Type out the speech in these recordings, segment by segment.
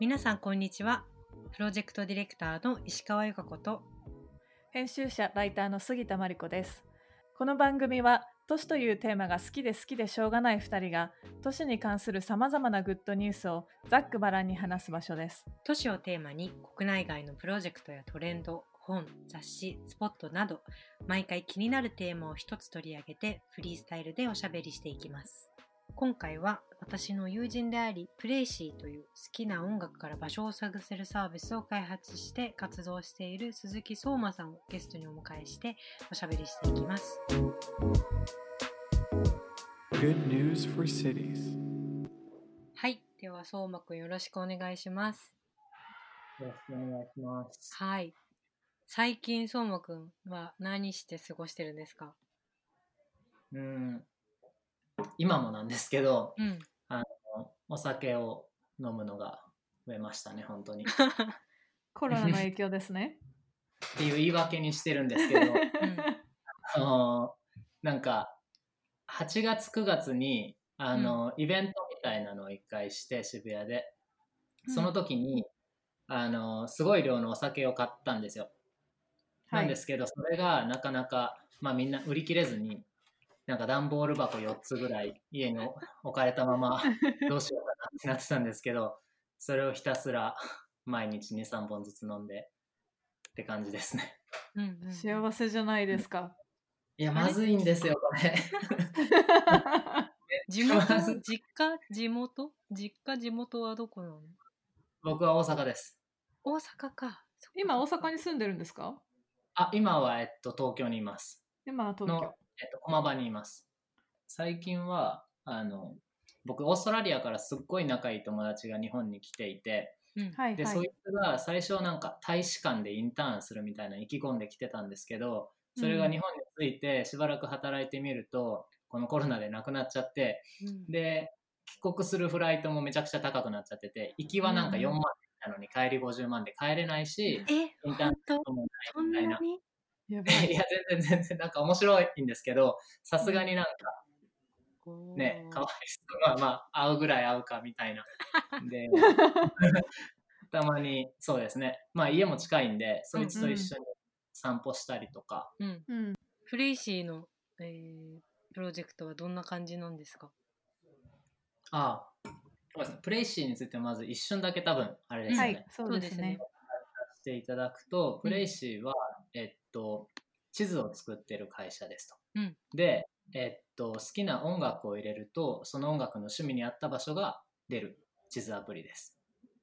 皆さんこんにちは。プロジェクトディレクターの石川由香子と。編集者ライターの杉田真理子です。この番組は都市というテーマが好きで好きでしょうがない2人が都市に関するさまざまなグッドニュースをざっくばらんに話す場所です。都市をテーマに国内外のプロジェクトやトレンド本雑誌スポットなど毎回気になるテーマを一つ取り上げてフリースタイルでおしゃべりしていきます。今回は私の友人でありプレイシーという好きな音楽から場所を探せるサービスを開発して活動している鈴木相馬さんをゲストにお迎えしておしゃべりしていきます。Good news for cities. はい。では、相馬くんよろしくお願いします。よろしくお願いします。はい。最近、相馬くんは何して過ごしてるんですかうん、今もなんですけど、うん。お酒を飲むのが増えましたね、本当に。っ コロナの影響ですねていう言い訳にしてるんですけど、あのなんか、8月、9月に、あの、イベントみたいなのを一回して、渋谷で。その時に、あの、すごい量のお酒を買ったんですよ。なんですけど、それがなかなか、まあみんな売り切れずに、なんか段ボール箱4つぐらい家に置かれたまま どうしようかなってなってたんですけど、それをひたすら毎日2、3本ずつ飲んでって感じですね。うんうん、幸せじゃないですか。いや、まずいんですよ、これ。地元、実家、地元？実家、地元はどこなの？僕は大阪です。大阪か。今大阪に住んでるんですか？あ、今は、えっと、東京にいます。今は東の京、えっと、駒場にいます。最近は、あの、僕、オーストラリアからすっごい仲いい友達が日本に来ていて、うん。で、はいはいそういう人が最初なんか大使館でインターンするみたいな意気込んできてたんですけど、それが日本に着いてしばらく働いてみると、このコロナでなくなっちゃって、うんで、帰国するフライトもめちゃくちゃ高くなっちゃってて、行きはなんかうん4万なのに帰り50万で帰れないし、え、インターンともないみたいな。やばいや、全然全然、なんか面白いんですけど、さすがになんかね、かわいそう。まあまあ、会うぐらい会うかみたいな。で、たまに、そうですね。まあ家も近いんで、そいつと一緒に散歩したりとか。うん。うんフレイシーの、えープロジェクトはどんな感じなんですか？ああ、そうですね。プレイシーについてまず一瞬だけ多分、あれですよね。はいそうですねしていただくと、プレイシーは、えっと、地図を作ってる会社ですと。うんで、えっと、好きな音楽を入れると、その音楽の趣味に合った場所が出る地図アプリです。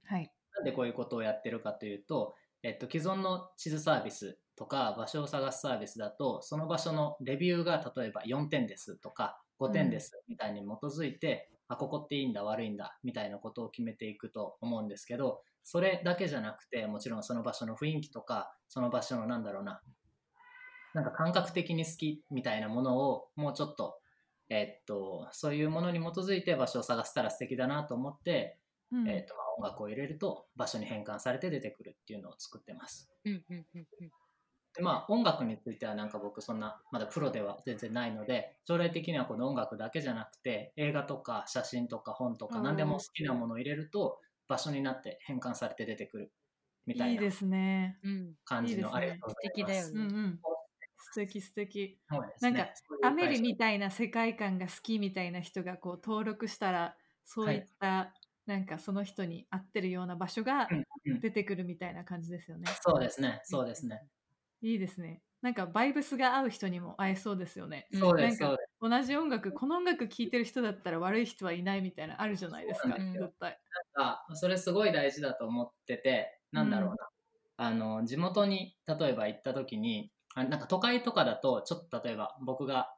はいなんでこういうことをやってるかというと、えっと、既存の地図サービスとか場所を探すサービスだと、その場所のレビューが例えば4点ですとか5点ですみたいに基づいて、あ、ここっていいんだ悪いんだみたいなことを決めていくと思うんですけど、それだけじゃなくて、もちろんその場所の雰囲気とか、その場所のなんだろうな、なんか感覚的に好きみたいなものをもうちょっと、えっと、そういうものに基づいて場所を探せたら素敵だなと思って、うんえーとまあ、音楽を入れると場所に変換されて出てくるっていうのを作ってます。うんうんうんうん。でまあ音楽についてはなんか僕そんなまだプロでは全然ないので将来的にはこの音楽だけじゃなくて映画とか写真とか本とかうん何でも好きなものを入れると場所になって変換されて出てくるみたいないいですねうん。感じいいですねのありがとうございます。素敵だよねうんうん素敵素敵ねなんかアメリみたいな世界観が好きみたいな人がこう登録したらそういった、なんかその人に合ってるような場所がうんうん出てくるみたいな感じですよね。そうですねそうですね。いいですね。なんかバイブスが合う人にも合えそうですよね。うんそうですなんかそうです。同じ音楽、この音楽聴いてる人だったら悪い人はいないみたいなあるじゃないですか、そうなんですよ絶対。あそれすごい大事だと思っててなんだろうな、あの地元に例えば行った時にあなんか都会とかだとちょっと例えば僕が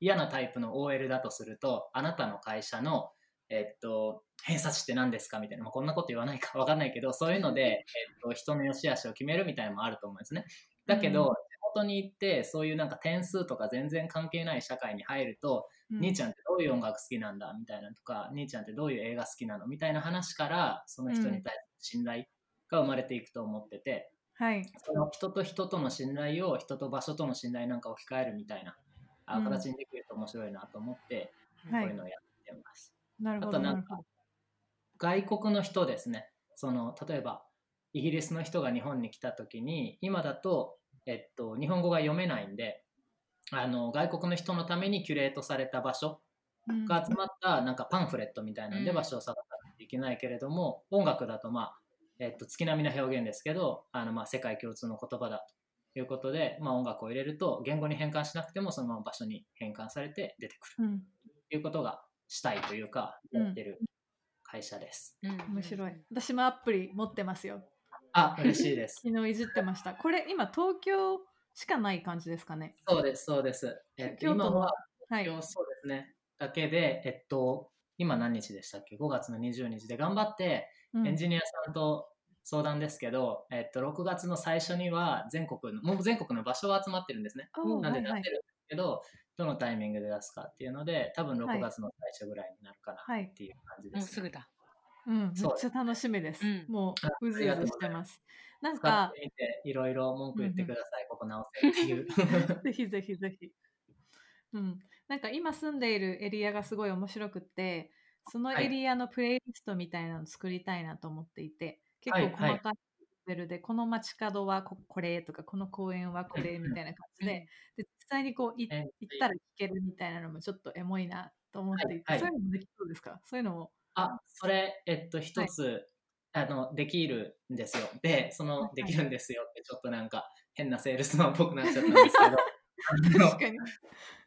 嫌なタイプの OL だとするとあなたの会社のえっと偏差値って何ですかみたいな、まあ、こんなこと言わないか わかんないけどそういうので、えっと、人の良し悪しを決めるみたいなのもあると思うんですね。だけど、うん。地元に行ってそういうなんか点数とか全然関係ない社会に入るとうん。兄ちゃんってどういう音楽好きなんだみたいなとか、兄ちゃんってどういう映画好きなの？みたいな話から、その人に対する信頼が生まれていくと思ってて、はい。その人と人との信頼を人と場所との信頼なんか置き換えるみたいな、あうん形にできると面白いなと思って、はいこういうのをやってます。なるほど。あとなんか外国の人ですね。その例えばイギリスの人が日本に来た時に今だと、えっと、日本語が読めないんであの外国の人のためにキュレートされた場所が集まったなんかパンフレットみたいなんで場所を探さないといけないけれども、音楽だとまあ、えっと、月並みな表現ですけどあのまあ世界共通の言葉だということで、まあ、音楽を入れると言語に変換しなくてもそのまま場所に変換されて出てくるうん、ということがしたいというかうんやってる会社です。うん面白い。私もアプリ持ってますよ。あ嬉しいです。昨日いじってました。これ今東京しかない感じですかね。そうですそうです。えっ今ははい。そうですねだけで、えっと、今何日でしたっけ ?5 月の20日で頑張ってうんエンジニアさんと相談ですけど、えっと、6月の最初には全国の、もう全国の場所が集まってるんですね。なんで出はいはいせるんですけど、どのタイミングで出すかっていうので、多分はい6月の最初ぐらいになるかなはいっていう感じです、もうすぐだ。うん、めっちゃ楽しみです。うんもあううずうずしてます。なんかいろいろ文句言ってください、ここ直せっていう。ぜひぜひぜひ。うん、なんか今住んでいるエリアがすごい面白くって、そのエリアのプレイリストみたいなのを作りたいなと思っていて、結構はいはい。細かいレベルで、この街角はここれとか、この公園はこれみたいな感じで、で実際にこう行ったら聞けるみたいなのもちょっとエモいなと思っていて、はいはいそういうのもできそうですか？そういうのも。あ、それ、えっと、一つ、あの、できるんですよ。で、その、はいはいできるんですよって、ちょっとなんか、変なセールスマンっぽくなっちゃったんですけど、確かに。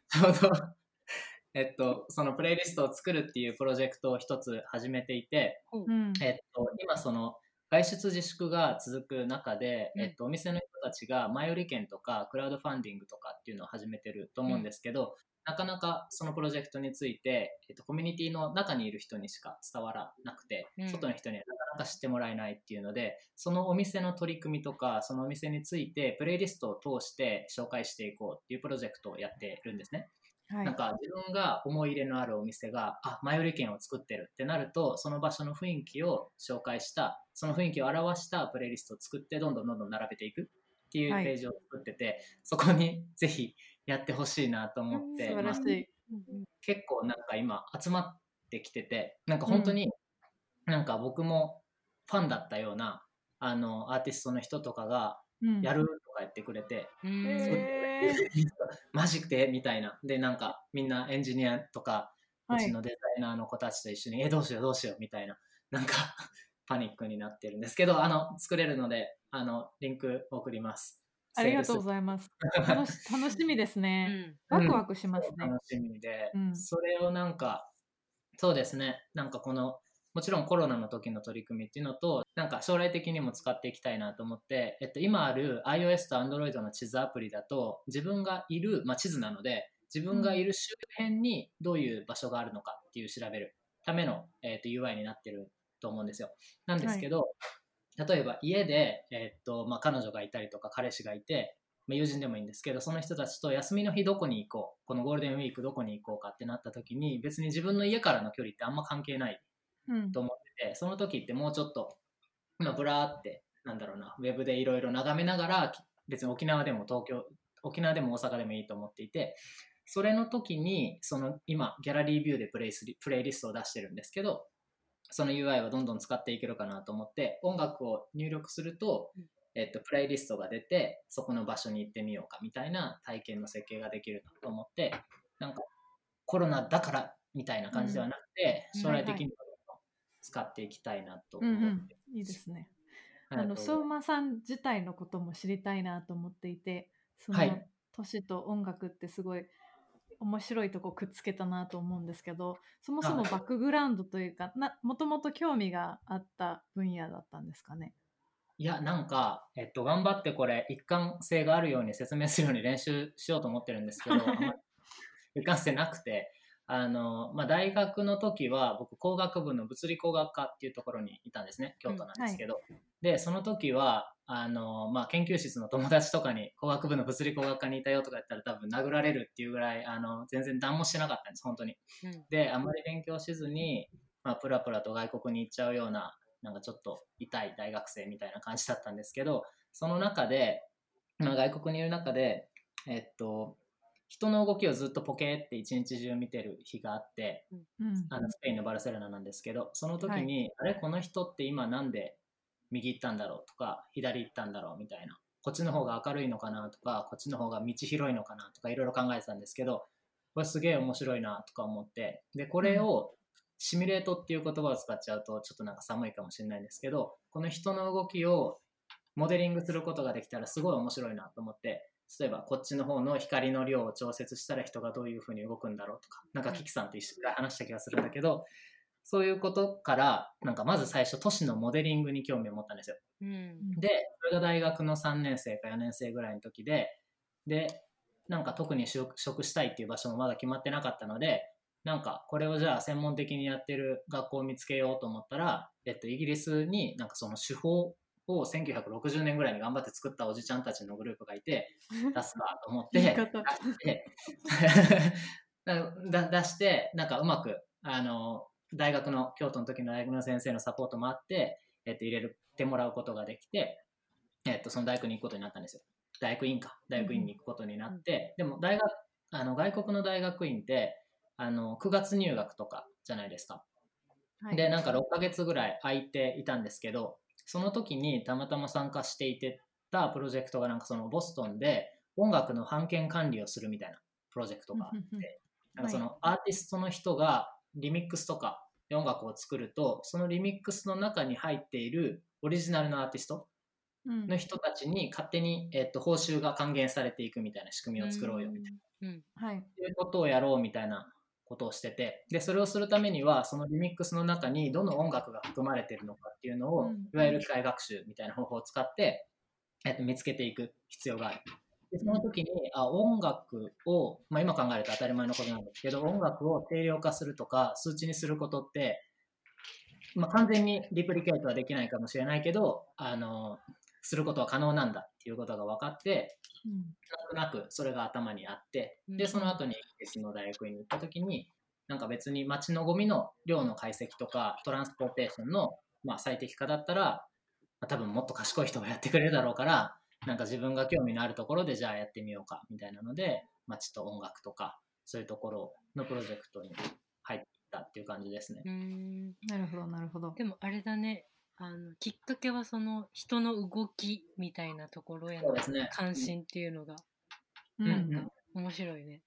ちょうど、えっと、そのプレイリストを作るっていうプロジェクトを一つ始めていて、う。ん。えっと、今その外出自粛が続く中で、うん。えっと、お店の人たちが前売り券とかクラウドファンディングとかっていうのを始めてると思うんですけど、なかなかそのプロジェクトについて、えっと、コミュニティの中にいる人にしか伝わらなくて、うん。外の人にはなかなか知ってもらえないっていうのでそのお店の取り組みとかそのお店についてプレイリストを通して紹介していこうっていうプロジェクトをやってるんですね。はいなんか自分が思い入れのあるお店があ前売り券を作ってるってなるとその場所の雰囲気を紹介したその雰囲気を表したプレイリストを作ってどんどんどんどん並べていくっていうはいページを作ってて、そこにぜひやってほしいなと思って、まあ。結構なんか今集まってきててなんか本当になんか僕もファンだったようなあのアーティストの人とかがうん。やるとか言ってくれて、うん。へ マジで？みたいな。で、なんかみんなエンジニアとか、はい。うちのデザイナーの子たちと一緒に、え、どうしようどうしようみたいな、なんか パニックになってるんですけど、あの、作れるので、あの、リンク送ります。ありがとうごいざいます。楽し 楽しみですうね。ん。ワクワクしますね。楽しみで、うん。それをなんか、そうですね、なんかこの、もちろんコロナの時の取り組みっていうのと、なんか将来的にも使っていきたいなと思って、えっと、今ある iOS と Android の地図アプリだと、自分がいる、まあ、地図なので、自分がいる周辺にどういう場所があるのかっていう調べるための、えっと UI になってると思うんですよ。なんですけど、例えば家で、えっとまあ、彼女がいたりとか彼氏がいて、まあ、友人でもいいんですけどその人たちと休みの日どこに行こうこのゴールデンウィークどこに行こうかってなった時に別に自分の家からの距離ってあんま関係ないと思っててその時ってもうちょっと、まあ、ブラーってなんだろうなウェブでいろいろ眺めながらき別に沖縄でも東京沖縄でも大阪でもいいと思っていてそれの時にその今ギャラリービューでプレイスリプレイリストを出してるんですけどその UI をどんどん使っていけるかなと思って音楽を入力すると、うん。えっと、プレイリストが出てそこの場所に行ってみようかみたいな体験の設計ができるなと思ってなんかコロナだからみたいな感じではなくて、うん。将来的に使っていきたいなとうん思って、うん、いいですね。あの相馬さん自体のことも知りたいなと思っていて、その、はい。都市と音楽ってすごい面白いとこくっつけたなと思うんですけど、そもそもはい。バックグラウンドというか、なもともと興味があった分野だったんですかね？いや、なんか、えっと、頑張ってこれ、一貫性があるように説明するように練習しようと思ってるんですけど、一貫性なくて、あの、まあ、大学の時は、僕、工学部の物理工学科っていうところにいたんですね、京都なんですけど。で、その時は、あの、まあ、研究室の友達とかに、工学部の物理工学科にいたよとか言ったら、多分殴られるっていうぐらい、あの、全然何もしてなかったんです、本当に。うんで、あんまり勉強しずに、まあ、プラプラと外国に行っちゃうような、なんかちょっと痛い大学生みたいな感じだったんですけど、その中で、まあ、外国にいる中で、えっと、人の動きをずっとポケーって一日中見てる日があってうん。あのスペインのバルセロナなんですけどその時に、あれ？この人って今なんで右行ったんだろうとか左行ったんだろうみたいな。こっちの方が明るいのかなとかこっちの方が道広いのかなとかいろいろ考えてたんですけどこれすげえ面白いなとか思って。でこれをシミュレートっていう言葉を使っちゃうとちょっとなんか寒いかもしれないんですけどこの人の動きをモデリングすることができたらすごい面白いなと思って例えばこっちの方の光の量を調節したら人がどういうふうに動くんだろうとかなんかキキさんと一緒に話した気がするんだけどそういうことからなんかまず最初都市のモデリングに興味を持ったんですよ。うんでそれが大学の3年生か4年生ぐらいの時ででなんか特に就職したいっていう場所もまだ決まってなかったのでなんかこれをじゃあ専門的にやってる学校を見つけようと思ったら、えっと、イギリスになんかその手法を1960年ぐらいに頑張って作ったおじちゃんたちのグループがいて 出すかと思って出して だ出してなんかうまくあの大学の京都の時の大学の先生のサポートもあって、えっと、入れてもらうことができて、えっと、その大学に行くことになったんですよ。大学院か。大学院に行くことになって、でも大学あの外国の大学院ってあの9月入学とかじゃないですか。はい。でなんか6ヶ月ぐらい空いていたんですけどその時にたまたま参加していてたプロジェクトがなんかそのボストンで音楽の版権管理をするみたいなプロジェクトがあってなんかそのアーティストの人がリミックスとかで音楽を作るとそのリミックスの中に入っているオリジナルのアーティストうん。の人たちに勝手に、えっと報酬が還元されていくみたいな仕組みを作ろうよみたいな。うん。はい。っていうことをやろうみたいなことをしててでそれをするためにはそのリミックスの中にどの音楽が含まれているのかっていうのを、うんいわゆる機械学習みたいな方法を使って、えっと見つけていく必要がある。でその時にあ音楽を、まあ、今考えると当たり前のことなんですけど音楽を定量化するとか数値にすることって、まあ、完全にリプリケートはできないかもしれないけどあのすることは可能なんだっていうことが分かってうん。なんとなくそれが頭にあって、うん。で、その後にイギリスの大学院に行った時に、なんか別に街のゴミの量の解析とか、トランスポーテーションの、まあ、最適化だったら、まあ多分もっと賢い人がやってくれるだろうから、なんか自分が興味のあるところでじゃあやってみようかみたいなので、街と音楽とか、そういうところのプロジェクトに入ったっていう感じですね。うん。なるほどなるほど。でもあれだねあのきっかけはその人の動きみたいなところへのそうですね。関心っていうのが。なんか面白いね。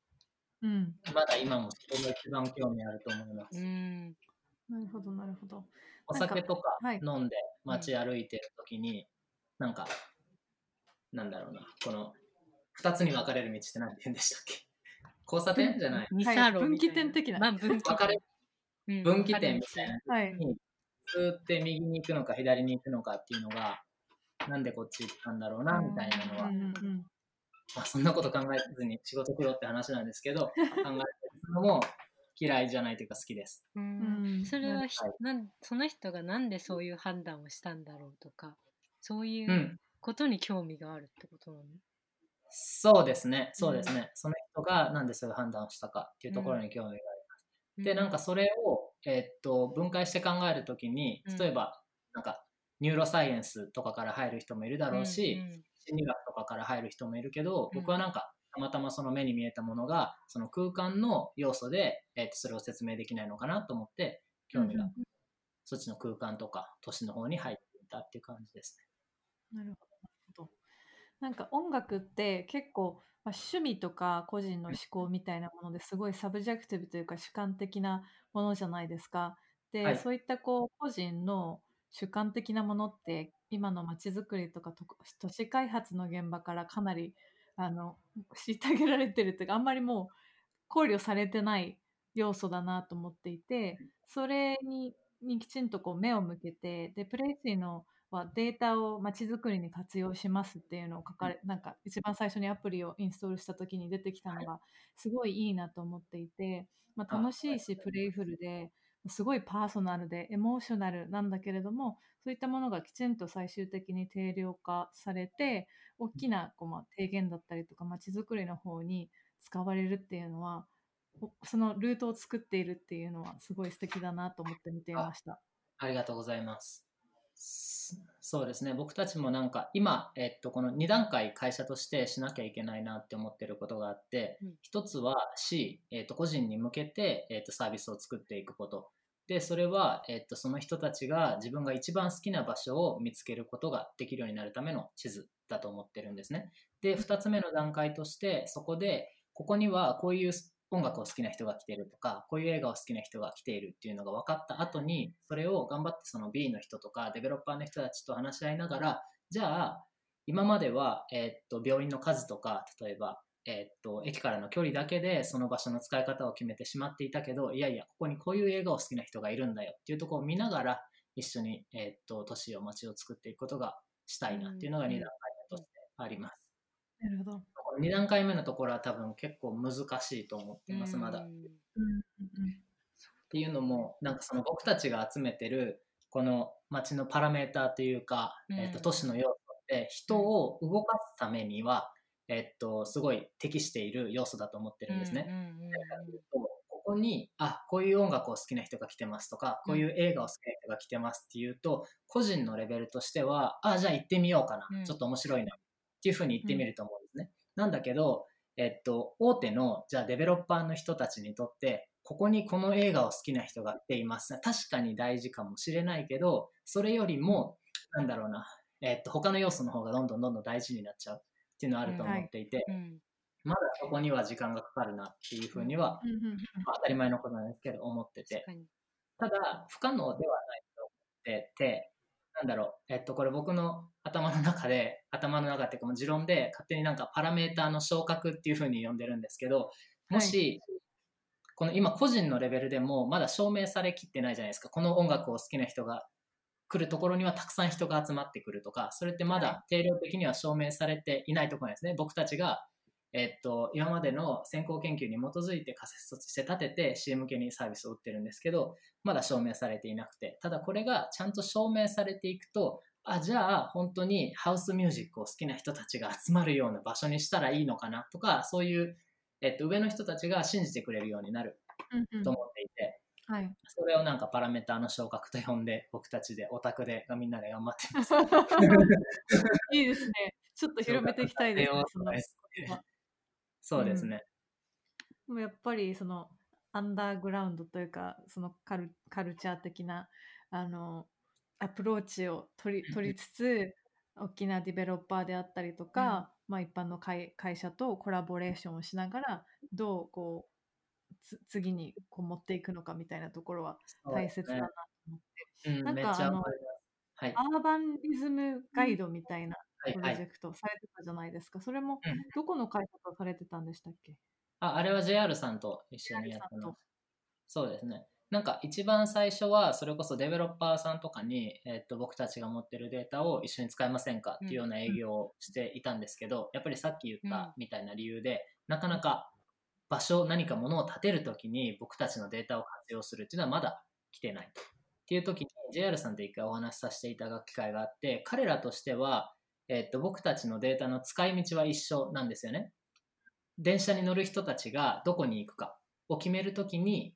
うん。まだ今もそこが一番興味あると思います。うん。なるほどなるほど。お酒とかはい。飲んで街歩いてる時に、なんか、なんだろうな、この2つに分かれる道って何て言うんでしたっけ？交差点じゃない。分岐みたい点的な。まあ分岐分かれうん。分岐点みたいな。はいずって右に行くのか左に行くのかっていうのが、なんでこっち行ったんだろうなみたいなのは、うんうんうんまあ、そんなこと考えずに仕事しろって話なんですけど、考えてるのも嫌いじゃないというか好きです。ううん。んそれはひはい。なんその人がなんでそういう判断をしたんだろうとかそういうん。うことに興味があるってことなの、そうですね、そうですね。その人がなんでそういう判断をしたかっていうところに興味が。で、なんかそれを、えっと分解して考えるときにうん、例えば、なんかニューロサイエンスとかから入る人もいるだろうし、うん心理学とかから入る人もいるけど、うん。僕はなんかたまたまその目に見えたものがその空間の要素で、えっとそれを説明できないのかなと思って興味が、そっちの空間とか都市の方に入っていたっていう感じですね。なるほど。なんか音楽って結構、まあ、趣味とか個人の嗜好みたいなものですごい subjective というか主観的なものじゃないですか。で、はい。そういったこう個人の主観的なものって今の街づくりとかと都市開発の現場からかなりあの虐げられてるというかあんまりもう考慮されてない要素だなと思っていてそれににきちんとこう目を向けてでプレイシーのはデータをまちづくりに活用しますっていうのを書かれなんか一番最初にアプリをインストールした時に出てきたのがすごいいいなと思っていて、まあ、あ楽しいしプレイフルですごいパーソナルでエモーショナルなんだけれどもそういったものがきちんと最終的に定量化されて大きなこう、まあ、提言だったりとかまちづくりの方に使われるっていうのはおそのルートを作っているっていうのはすごい素敵だなと思って見ていました。ありがとうございます。そうですね。僕たちもなんか今、えっと、この2段階会社としてしなきゃいけないなって思ってることがあって、うん。一つは C、えっと、個人に向けて、えっと、サービスを作っていくこと。でそれは、えっと、その人たちが自分が一番好きな場所を見つけることができるようになるための地図だと思ってるんですね。で2つ目の段階としてそこでここにはこういう音楽を好きな人が来てるとかこういう映画を好きな人が来ているっていうのが分かった後にそれを頑張ってその B の人とかデベロッパーの人たちと話し合いながらじゃあ今までは、えっと病院の数とか例えば、えっと駅からの距離だけでその場所の使い方を決めてしまっていたけどいやいやここにこういう映画を好きな人がいるんだよっていうところを見ながら一緒に、えっと都市を街を作っていくことがしたいなっていうのが2段階としてあります。なるほど。この2段階目のところは多分結構難しいと思っています、まだ。っうんていうのも、なんかその僕たちが集めてる、この街のパラメーターというか、うんえっと都市の要素って、人を動かすためには、えっと、すごい適している要素だと思ってるんですね。うんうんうんここに、あ、こういう音楽を好きな人が来てますとか、こういう映画を好きな人が来てますっていうと、個人のレベルとしては、あ、じゃあ行ってみようかな。うんちょっと面白いな。っていうふうに言ってみると思うんですね。なんだけど、えっと、大手の、じゃあデベロッパーの人たちにとって、ここにこの映画を好きな人が来ています。確かに大事かもしれないけど、それよりも、なんだろうな、えっと、他の要素の方がどんどんどんどん大事になっちゃう。っていうのはあると思っていて、うん。まだそこには時間がかかるなっていうふうには、当たり前のことなんですけど、思ってて。ただ、不可能ではないと思ってて、なんだろう、えっと、これ僕の頭の中で、頭の中っていうか、持論で、勝手になんかパラメーターの昇格っていう風に呼んでるんですけど、もし、この今個人のレベルでもまだ証明されきってないじゃないですか。この音楽を好きな人が来るところにはたくさん人が集まってくるとか、それってまはだ定量的には証明されていないところなんですね。僕たちが、えっと、今までの先行研究に基づいて仮説として立てて CM 向けにサービスを売ってるんですけど、まだ証明されていなくて、ただこれがちゃんと証明されていくと、あ、じゃあ本当にハウスミュージックを好きな人たちが集まるような場所にしたらいいのかなとか、そういう、えっと、上の人たちが信じてくれるようになるうんうんと思っていて、はい。それをなんかパラメーターの昇格と呼んで、僕たちでオタクでみんなで頑張ってます。いいですね。ちょっと広めていきたいですね。そうですね。でもやっぱりそのアンダーグラウンドというかそのカルカルチャー的なあのアプローチを取り取りつつ大きなディベロッパーであったりとか、まあ、一般の会会社とコラボレーションをしながらどうこうつ次にこう持っていくのかみたいなところは大切だなと思って、うん、なんかあの。はい。アーバンリズムガイドみたいなはい、プロジェはい。クトされてたじゃないですか、それもうんどこの会社とされてたんでしたっけ？あ、あれは JR さんと一緒にやって JR さんとます。そうですね。なんか一番最初はそれこそデベロッパーさんとかに、えっと僕たちが持ってるデータを一緒に使いませんかっていうような営業をしていたんですけど、やっぱりさっき言ったみたいな理由で、なかなか場所、何かものを建てるときに僕たちのデータを活用するっていうのはまだ来てない。っていう時に JR さんと一回お話しさせていただく機会があって、彼らとしては、えっと僕たちのデータの使い道は一緒なんですよね。電車に乗る人たちがどこに行くかを決めるときに、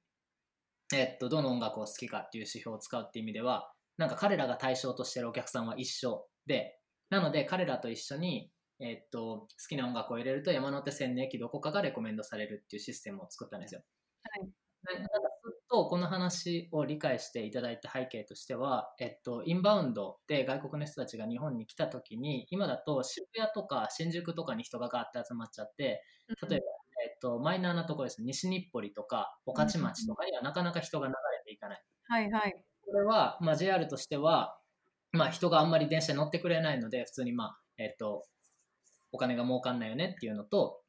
えっと、どの音楽を好きかっていう指標を使うっていう意味では、なんか彼らが対象としてるお客さんは一緒で、なので彼らと一緒に、えっと、好きな音楽を入れると山手線の駅どこかがレコメンドされるっていうシステムを作ったんですよ。はいでなんかとこの話を理解していただいた背景としては、えっと、インバウンドで外国の人たちが日本に来た時に、今だと渋谷とか新宿とかに人がガーって集まっちゃって、例えば、えっと、マイナーなところですね、西日暮里とか、御徒町とかにはなかなか人が流れていかない。はいはい。これは、まあ、JR としては、まあ、人があんまり電車に乗ってくれないので、普通に、まあ、えっと、お金が儲かんないよねっていうのと、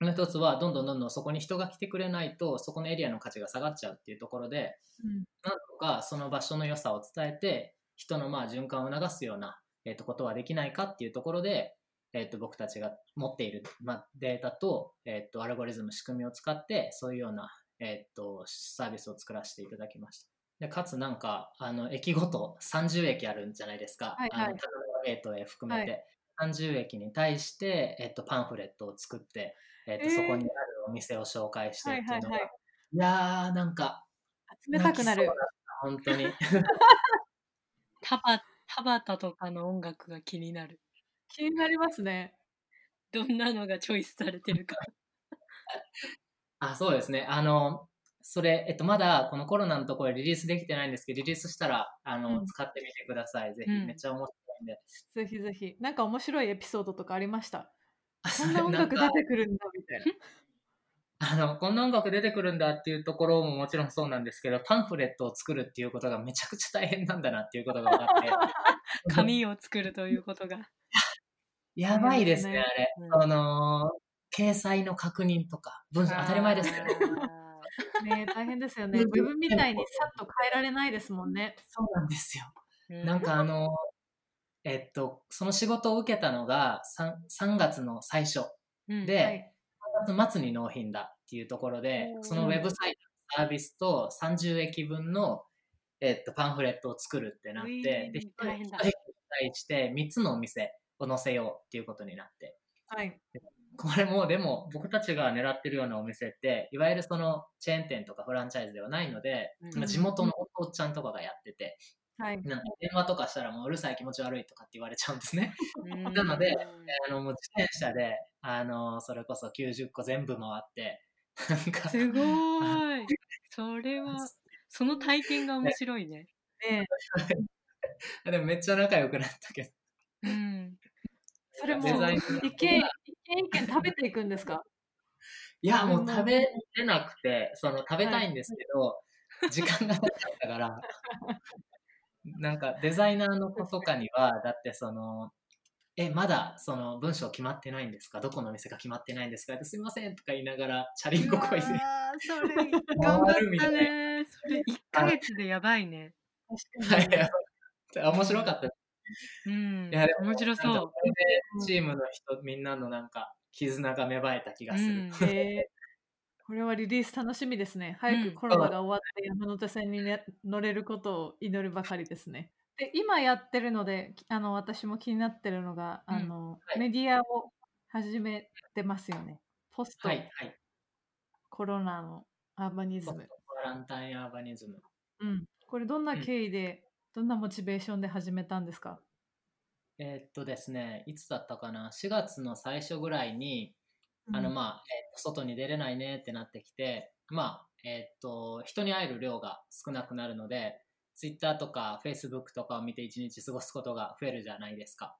もう一つは、どんどんどんどんそこに人が来てくれないと、そこのエリアの価値が下がっちゃうっていうところで、うんなんとかその場所の良さを伝えて、人のまあ循環を促すような、えっとことはできないかっていうところで、えっと僕たちが持っている、まあ、データと,、えっとアルゴリズム、仕組みを使って、そういうような、えっとサービスを作らせていただきました。でかつなんか、あの駅ごと30駅あるんじゃないですか、はいはいあの高輪ゲートへ含めて。30駅に対して、えっとパンフレットを作って、えっとえーそこにあるお店を紹介してっていうのが、はいはいはいいやーなんか集めたくなる本当に。束田畑とかの音楽が気になる。気になりますね。どんなのがチョイスされてるか。あ、そうですね。あの、それ、えっと、まだこのコロナのところでリリースできてないんですけど、リリースしたら、あの、うん使ってみてください。ぜひ、うんめっちゃ面白いんで。ぜひぜひ。なんか面白いエピソードとかありました？あこんな音楽出てくるんだみたいな。あの、こんな音楽出てくるんだっていうところももちろんそうなんですけど、パンフレットを作るっていうことがめちゃくちゃ大変なんだなっていうことが分かって。紙を作るということが。やばいですね、あれ。うんその、掲載の確認とか、文章当たり前ですけど、あ ね大変ですよね。ウェブみたいにさっと変えられないですもんね。そうなんですよ。ーなんかあの、えっと、その仕事を受けたのが 3, 3月の最初うんで、はい。3月末に納品だっていうところでそのウェブサイトのサービスと30駅分の、えっと、パンフレットを作るってなって、で、ー大変だ。1人に対して3つのお店を載せようっていうことになって、はい。これもでも僕たちが狙ってるようなお店って、いわゆるそのチェーン店とかフランチャイズではないので、うん。まあ地元のお父ちゃんとかがやってて、はい。なんか電話とかしたらもううるさい気持ち悪いとかって言われちゃうんですね。うん なのであのもう自転車で、あのそれこそ90個全部回って、なんか、すごーい。それは、その体験が面白いね。ね でもめっちゃ仲良くなったけど、うん。それも一軒一軒一軒食べていくんですか？いや、もう食べれなくて、その食べたいんですけど、時間がなかったから、なんかデザイナーの子とかには、だってその、え、まだその文章決まってないんですか？どこの店か決まってないんですか？ってすみませんとか言いながら、チャリンコこいでうわーそれ、頑張ったね。それ、1ヶ月でやばいね。面白かった。うん。いやでも面白そう。チームの人、みんなのなんか、絆が芽生えた気がする。うんえーこれはリリース楽しみですね。早うんくコロナが終わって山手線に、ね、乗れることを祈るばかりですね。で今やってるのできあの私も気になってるのが、うんあのはいメディアを始めてますよね。ポストはい、はい。コロナのアーバニズム。バランタインアーバニズム。うん、これどんな経緯で、どんなモチベーションで始めたんですか？えーっとですね、いつだったかな、4月の最初ぐらいに、あの、うんまあ、えー外に出れないねってなってきて、まあ、えーっと、人に会える量が少なくなるので、Twitter とか Facebook とかを見て一日過ごすことが増えるじゃないですか。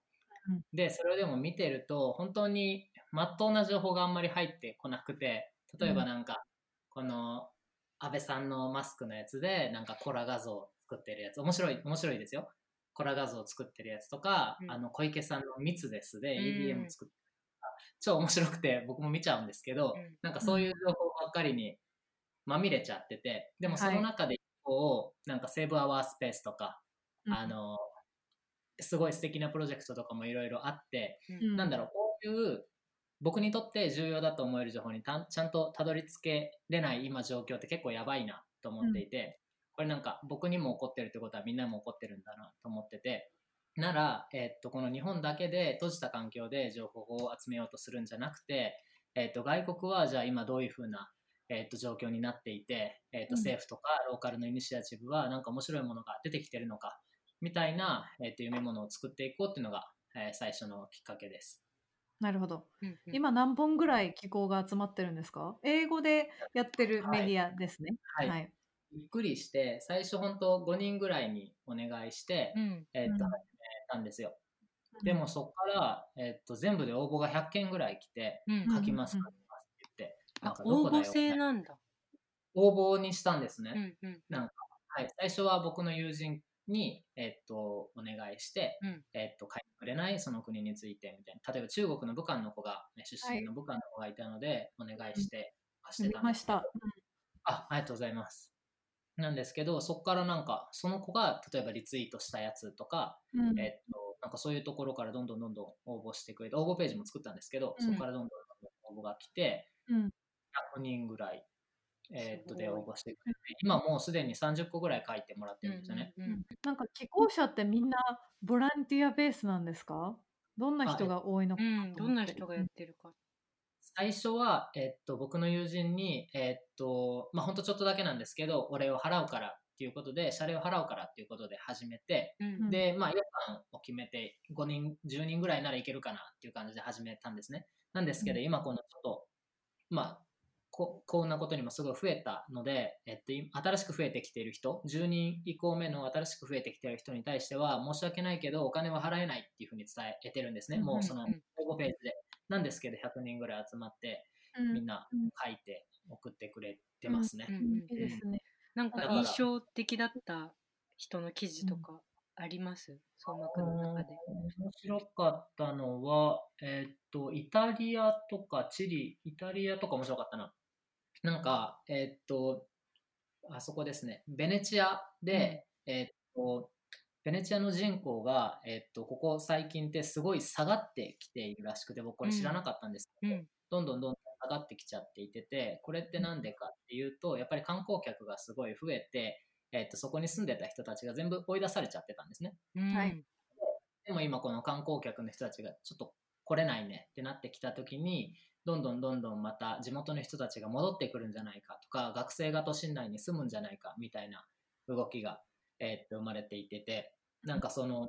うん。で、それでも見てると、本当にまっとうな情報があんまり入ってこなくて、例えばなんか、この、安倍さんのマスクのやつで、なんかコラ画像を作ってるやつ、面白い、面白いですよ。コラ画像を作ってるやつとか、うん。あの小池さんの密ですでうん。EDM 作って超面白くて僕も見ちゃうんですけど、うん。なんかそういう情報ばっかりにまみれちゃってて、でもその中で一方、なんかセーブアワースペースとか、あの、すごい素敵なプロジェクトとかもいろいろあって、うん。なんだろう、こういう僕にとって重要だと思える情報にたんちゃんとたどり着けれない今状況って結構やばいなと思っていて、これなんか僕にも起こってるってことはみんなも起こってるんだなと思ってて、なら、えっと、この日本だけで閉じた環境で情報を集めようとするんじゃなくて、えっと、外国はじゃあ今どういうふうな、えっと、状況になっていて、えっと、うん政府とかローカルのイニシアチブはなんか面白いものが出てきてるのか、みたいな、えっと、夢物を作っていこうっていうのが、えー最初のきっかけです。なるほど。うんうん今何本ぐらい機構が集まってるんですか？英語でやってるメディアですね。はいはい。びっくりして、最初本当5人ぐらいにお願いして、うんえっと、うん始めたんですよ。でもそこから、えっと、全部で応募が100件ぐらい来て、うんうん書きます、書きますって言って、応募制なんだ。応募にしたんですね。うんうんなんか、はい、最初は僕の友人に、えっと、お願いして、うんえっと、書いてくれない？その国についてみたいな。例えば中国の武漢の子が、ね、出身の武漢の子がいたので、お願いして貸して見たんですした。あ、ありがとうございます。なんですけど、そこからなんか、その子が例えばリツイートしたやつとか、うん。えっと、なんかそういうところからどんどんどんどん応募してくれて、応募ページも作ったんですけど、うん。そこからどんどんどんどん応募が来て、うん。100人ぐらい、えっと、で応募してくれて、今もうすでに30個ぐらい書いてもらってるんですよね。うんうんなんか寄稿者ってみんなボランティアベースなんですか？どんな人が多いのかどんな人がやってるか。最初は、えっと、僕の友人に、えっと、まあ、ほんとちょっとだけなんですけど、お礼を払うからっていうことで、謝礼を払うからっていうことで始めて、うんで、まあ予算を決めて、5人、10人ぐらいならいけるかなっていう感じで始めたんですね。なんですけど、今このちょっと、まあ、ここんなことにもすごい増えたので、えっと、い新しく増えてきている人、10人以降目の新しく増えてきている人に対しては、申し訳ないけど、お金は払えないっていうふうに伝えてるんですね。もうそのうん応募ページで。なんですけど、100人ぐらい集まって、みんなうん。書いて送ってくれてますね。なんか印象的だった人の記事とかあります？相馬くんの中で。面白かったのは、えーっと、イタリアとかチリ、イタリアとか面白かったな。なんか、えーっと、あそこですね、ベネチアで、えーっと、ベネチアの人口が、えーっと、ここ最近ってすごい下がってきているらしくて、僕これ知らなかったんですけど、うん。どんどんどんどん下がってきちゃっていてて、これってなんでかっていうと、やっぱり観光客がすごい増えて、えーっと、そこに住んでた人たちが全部追い出されちゃってたんですね。はい。でも今この観光客の人たちがちょっと来れないねってなってきた時にどんどんどんどんまた地元の人たちが戻ってくるんじゃないかとか学生が都心内に住むんじゃないかみたいな動きが、えーっと生まれていててなんかその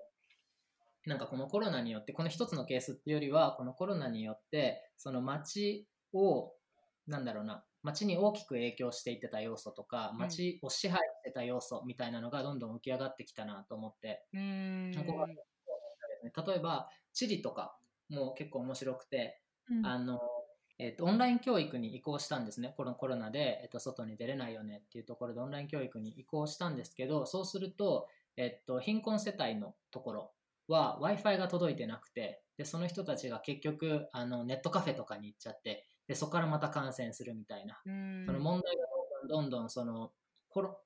なんかこのコロナによってこの一つのケースっていうよりはこのコロナによってその街をなんだろうな街に大きく影響していってた要素とかうん。街を支配してた要素みたいなのがどんどん浮き上がってきたなと思ってうーん。ここが例えば地理とかも結構面白くて、うん。あのえっとオンライン教育に移行したんですね。このコロナで、えっと外に出れないよねっていうところでオンライン教育に移行したんですけどそうすると、えっと貧困世帯のところは w i f i が届いてなくてでその人たちが結局あのネットカフェとかに行っちゃってでそこからまた感染するみたいな。うん。その問題がどんどんどんどんそのコロ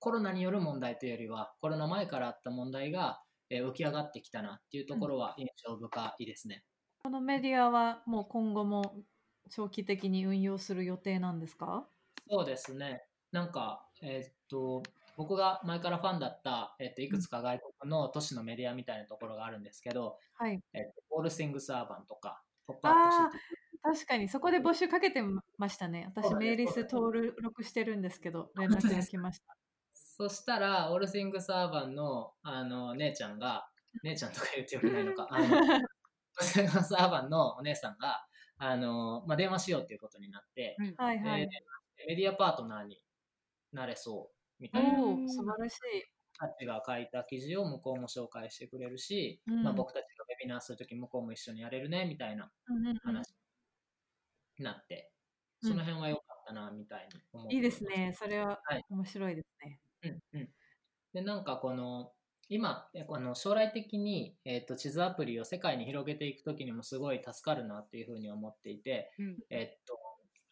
コロナによる問題というよりはコロナ前からあった問題が、えー浮き上がってきたなっていうところは印象深いですね。このメディアはもう今後も長期的に運用する予定なんですか？そうですね。なんか、えーっと、僕が前からファンだった、えーっといくつか外国の都市のメディアみたいなところがあるんですけど、はい。えーっと、オールシングスアーバンとか、ポップアップ確かにそこで募集かけてましたね。私メールリスト登録してるんですけど、連絡が来ました。そしたら、オールシングスアーバンのあの姉ちゃんが、姉ちゃんとか言ってよくないのか、あの オールシングスアーバンのお姉さんが、あのまあ、電話しようっていうことになって、はいはい。でメディアパートナーになれそうみたいなおお、素晴らしい。たちが書いた記事を向こうも紹介してくれるし、うん。まあ、僕たちがウェビナーするとき向こうも一緒にやれるねみたいなうんうんうん。話になって、うん。その辺は良かったなみたいに思っていいですね。それははい。面白いですね。うんうん、でなんかこの今えあの将来的に、えー、と地図アプリを世界に広げていくときにもすごい助かるなっていうふうに思っていて、うん。えっと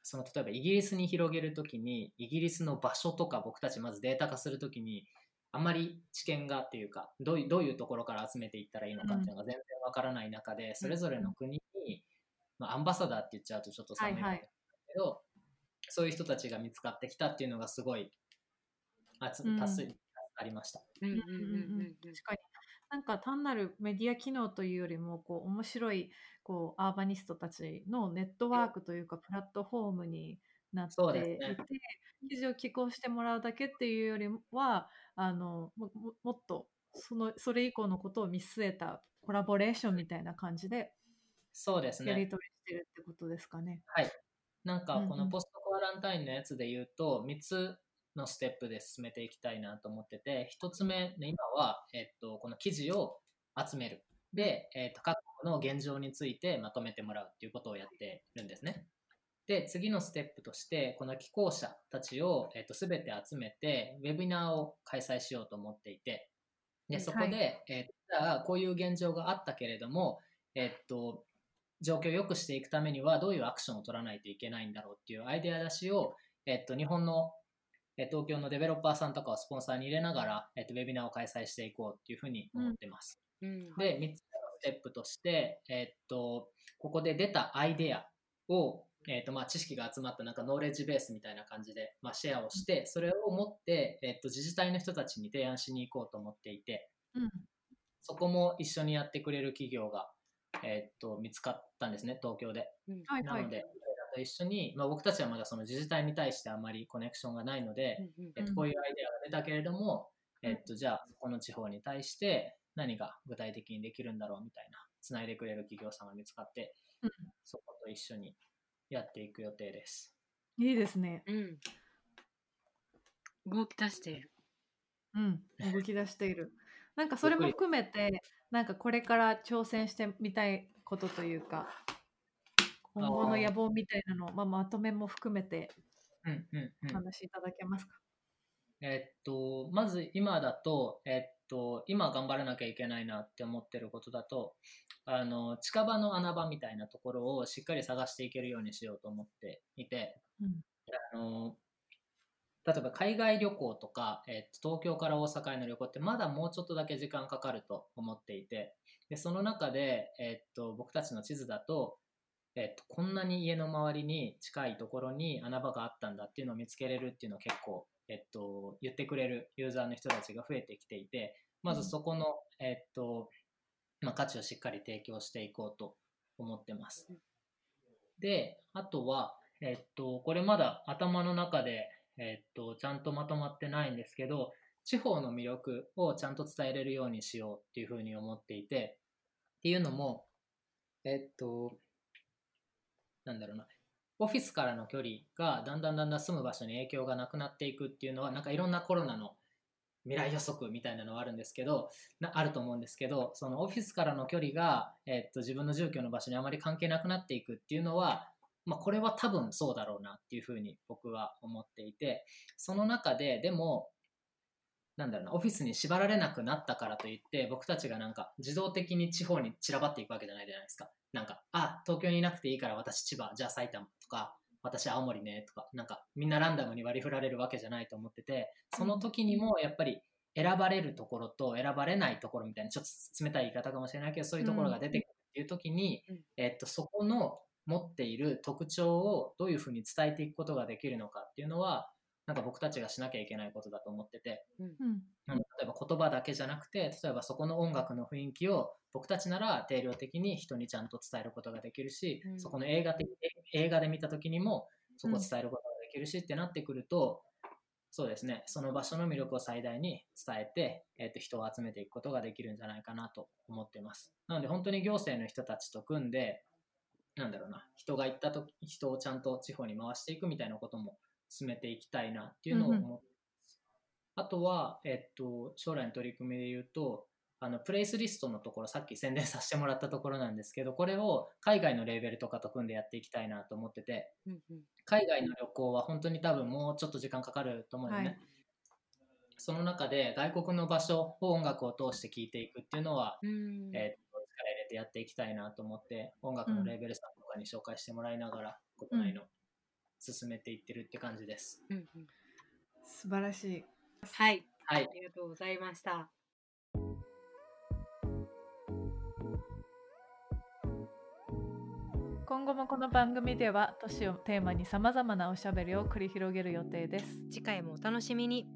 その例えばイギリスに広げるときにイギリスの場所とか僕たちまずデータ化するときにあまり知見がっていうかどういうどういうところから集めていったらいいのかっていうのが全然わからない中で、それぞれの国に、まあ、アンバサダーって言っちゃうとちょっと寒いかもしれない。けど、そういう人たちが見つかってきたっていうのがすごいあつうんありました。うんうんうんうんうんうんうん確かに。なんか単なるメディア機能というよりもこう面白いこうアーバニストたちのネットワークというかプラットフォームになっていて、ね記事を寄稿してもらうだけっていうよりはあのもももっとそのそれ以降のことを見据えたコラボレーションみたいな感じでそうですね。やり取りしてるってことですかね。はい。なんかこのポストコアランタインのやつで言うと、3つのステップで進めていきたいなと思ってて、1つ目、ね、今は、えっと、この記事を集める。で、えっと、各国の現状についてまとめてもらうっていうことをやってるんですね。で、次のステップとして、この寄稿者たちを、えっと、全て集めて、ウェビナーを開催しようと思っていて、で、そこで、はいえっと、じゃあ、こういう現状があったけれども、えっと、状況を良くしていくためにはどういうアクションを取らないといけないんだろうっていうアイデア出しを、えっと、日本の、えー東京のデベロッパーさんとかをスポンサーに入れながら、えっと、ウェビナーを開催していこうっていうふうに思ってます。うんで、3つ目のステップとして、えっと、ここで出たアイデアを、えっと、まあ、知識が集まったなんかノーレッジベースみたいな感じで、まあ、シェアをして、それを持って、えっと、自治体の人たちに提案しに行こうと思っていて、うん。そこも一緒にやってくれる企業が、えっと、見つかったんですね、東京で。はいはい。なので、と一緒に、まあ、僕たちはまだその自治体に対してあまりコネクションがないので、うんうんえっと、こういうアイデアが出たけれども、えっと、じゃあこの地方に対して何が具体的にできるんだろうみたいなつないでくれる企業さんが見つかって、うんそこと一緒にやっていく予定です。いいですね。うん。動き出している。うん、動き出している。なんかそれも含めて、なんかこれから挑戦してみたいことというか、今後の野望みたいなのを、まあ、まとめも含めてうんうんうん。お話しいただけますか？えっと、まず今だと、えっと、今頑張らなきゃいけないなって思ってることだと、あの、近場の穴場みたいなところをしっかり探していけるようにしようと思っていて、うん。あの、例えば海外旅行とか、えっと、東京から大阪への旅行ってまだもうちょっとだけ時間かかると思っていて、で、その中で、えっと、僕たちの地図だと、えっと、こんなに家の周りに近いところに穴場があったんだっていうのを見つけれるっていうのを結構、えっと、言ってくれるユーザーの人たちが増えてきていて、まずそこの、えっと、まあ、価値をしっかり提供していこうと思ってます。で、あとは、えっと、これまだ頭の中で、えっと、ちゃんとまとまってないんですけど、地方の魅力をちゃんと伝えれるようにしようっていうふうに思っていて、っていうのも、えっと、なんだろうな、オフィスからの距離がだんだんだんだん住む場所に影響がなくなっていくっていうのは、なんかいろんなコロナの未来予測みたいなのはあるんですけど、あると思うんですけど、そのオフィスからの距離が、えっと、自分の住居の場所にあまり関係なくなっていくっていうのは、まあ、これは多分そうだろうなっていうふうに僕は思っていて、その中ででも、なんだろうな、オフィスに縛られなくなったからといって、僕たちがなんか自動的に地方に散らばっていくわけじゃないじゃないですか。なんか、あ、東京にいなくていいから私千葉、じゃあ埼玉とか、私青森ねとか、なんかみんなランダムに割り振られるわけじゃないと思ってて、その時にもやっぱり選ばれるところと選ばれないところみたいな、ちょっと冷たい言い方かもしれないけど、そういうところが出てくるっていう時に、うんえっと、そこの持っている特徴をどういうふうに伝えていくことができるのかっていうのは、なんか僕たちがしなきゃいけないことだと思ってて、うん。うん。例えば言葉だけじゃなくて例えばそこの音楽の雰囲気を僕たちなら定量的に人にちゃんと伝えることができるし、うん。そこの映画的映画で見た時にもそこを伝えることができるし、ってなってくるとそうですねその場所の魅力を最大に伝えて、えっと人を集めていくことができるんじゃないかなと思ってます。なので本当に行政の人たちと組んでなんだろうな人が行った時人をちゃんと地方に回していくみたいなことも進めていきたいなっていうのを思ってます、あとは、えっと、将来の取り組みで言うと、あのプレイスリストのところ、さっき宣伝させてもらったところなんですけど、これを海外のレーベルとかと組んでやっていきたいなと思ってて、うんうん。海外の旅行は本当に多分もうちょっと時間かかると思うよね。はい。その中で外国の場所を音楽を通して聴いていくっていうのは、うん。えっと力入れてやっていきたいなと思って、音楽のレーベルさんとかに紹介してもらいながら、国内の進めていってるって感じです。うんうん素晴らしい。はい、はいあ。りがとうございました。今後もこの番組では都市をテーマにさまざまなおしゃべりを繰り広げる予定です。次回もお楽しみに。